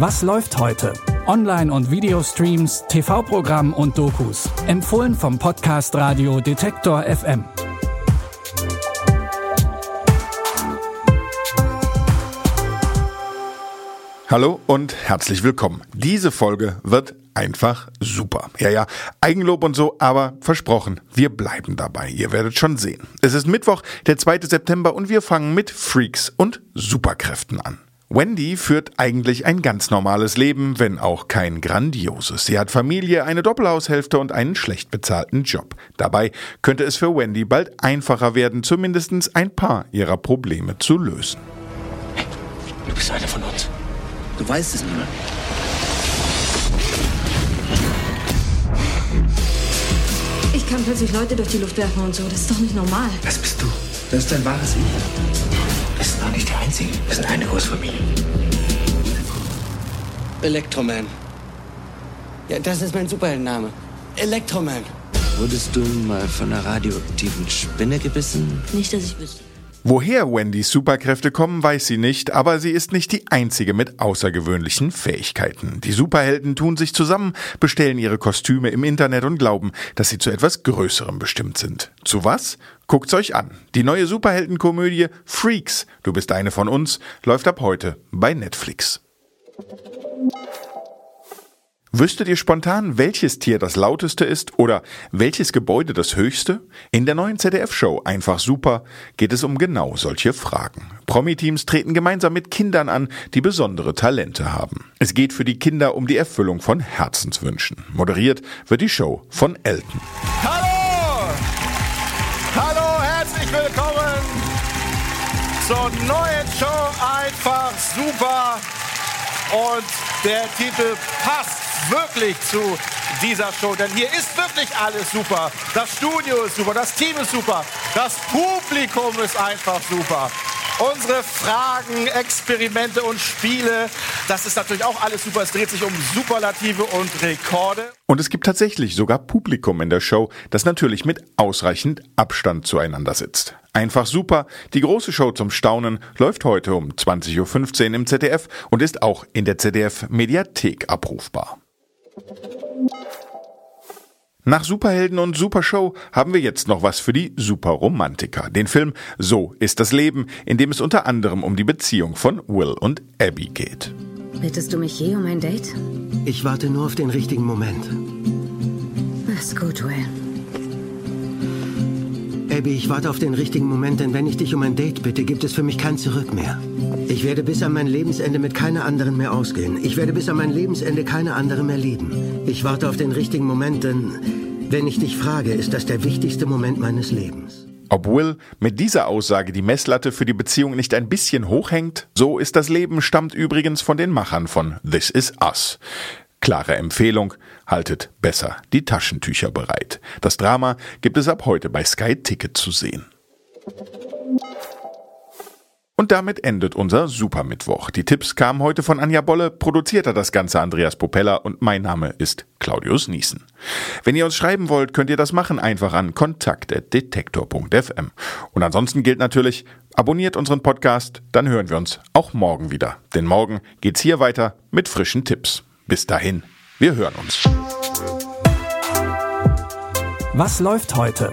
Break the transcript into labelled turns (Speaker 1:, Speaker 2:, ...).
Speaker 1: Was läuft heute? Online- und Videostreams, TV-Programm und Dokus. Empfohlen vom Podcast Radio Detektor FM.
Speaker 2: Hallo und herzlich willkommen. Diese Folge wird einfach super. Ja, ja, Eigenlob und so, aber versprochen, wir bleiben dabei. Ihr werdet schon sehen. Es ist Mittwoch, der 2. September und wir fangen mit Freaks und Superkräften an. Wendy führt eigentlich ein ganz normales Leben, wenn auch kein grandioses. Sie hat Familie, eine Doppelhaushälfte und einen schlecht bezahlten Job. Dabei könnte es für Wendy bald einfacher werden, zumindest ein paar ihrer Probleme zu lösen.
Speaker 3: Hey, du bist einer von uns. Du weißt es nicht mehr.
Speaker 4: Ich kann plötzlich Leute durch die Luft werfen und so. Das ist doch nicht normal.
Speaker 3: Das bist du. Das ist dein wahres Ich. Wir sind auch nicht die Einzigen. Wir sind eine Großfamilie.
Speaker 5: Electroman. Ja, das ist mein Superheldenname. Electroman.
Speaker 3: Wurdest du mal von einer radioaktiven Spinne gebissen?
Speaker 4: Nicht, dass ich wüsste.
Speaker 2: Woher Wendys Superkräfte kommen, weiß sie nicht, aber sie ist nicht die einzige mit außergewöhnlichen Fähigkeiten. Die Superhelden tun sich zusammen, bestellen ihre Kostüme im Internet und glauben, dass sie zu etwas Größerem bestimmt sind. Zu was? Guckt's euch an. Die neue Superheldenkomödie Freaks, du bist eine von uns, läuft ab heute bei Netflix. Wüsstet ihr spontan, welches Tier das lauteste ist oder welches Gebäude das höchste? In der neuen ZDF-Show Einfach Super geht es um genau solche Fragen. Promi-Teams treten gemeinsam mit Kindern an, die besondere Talente haben. Es geht für die Kinder um die Erfüllung von Herzenswünschen. Moderiert wird die Show von Elton.
Speaker 6: Hallo! Hallo, herzlich willkommen zur neuen Show Einfach Super. Und der Titel passt wirklich zu dieser Show, denn hier ist wirklich alles super. Das Studio ist super, das Team ist super, das Publikum ist einfach super. Unsere Fragen, Experimente und Spiele, das ist natürlich auch alles super. Es dreht sich um Superlative und Rekorde.
Speaker 2: Und es gibt tatsächlich sogar Publikum in der Show, das natürlich mit ausreichend Abstand zueinander sitzt. Einfach super. Die große Show zum Staunen läuft heute um 20.15 Uhr im ZDF und ist auch in der ZDF Mediathek abrufbar. Nach Superhelden und Supershow haben wir jetzt noch was für die Superromantiker. Den Film So ist das Leben, in dem es unter anderem um die Beziehung von Will und Abby geht.
Speaker 4: Bittest du mich je um ein Date?
Speaker 7: Ich warte nur auf den richtigen Moment.
Speaker 4: ist gut, Will.
Speaker 7: Abby, ich warte auf den richtigen Moment, denn wenn ich dich um ein Date bitte, gibt es für mich kein Zurück mehr. Ich werde bis an mein Lebensende mit keiner anderen mehr ausgehen. Ich werde bis an mein Lebensende keine andere mehr lieben. Ich warte auf den richtigen Moment, denn wenn ich dich frage, ist das der wichtigste Moment meines Lebens.
Speaker 2: Ob Will mit dieser Aussage die Messlatte für die Beziehung nicht ein bisschen hochhängt? So ist das Leben stammt übrigens von den Machern von This Is Us. Klare Empfehlung, haltet besser die Taschentücher bereit. Das Drama gibt es ab heute bei Sky Ticket zu sehen. Und damit endet unser Supermittwoch. Die Tipps kamen heute von Anja Bolle, produziert hat das Ganze Andreas Popella und mein Name ist Claudius Niesen. Wenn ihr uns schreiben wollt, könnt ihr das machen einfach an kontakt.detektor.fm. Und ansonsten gilt natürlich, abonniert unseren Podcast, dann hören wir uns auch morgen wieder. Denn morgen geht's hier weiter mit frischen Tipps. Bis dahin, wir hören uns.
Speaker 1: Was läuft heute?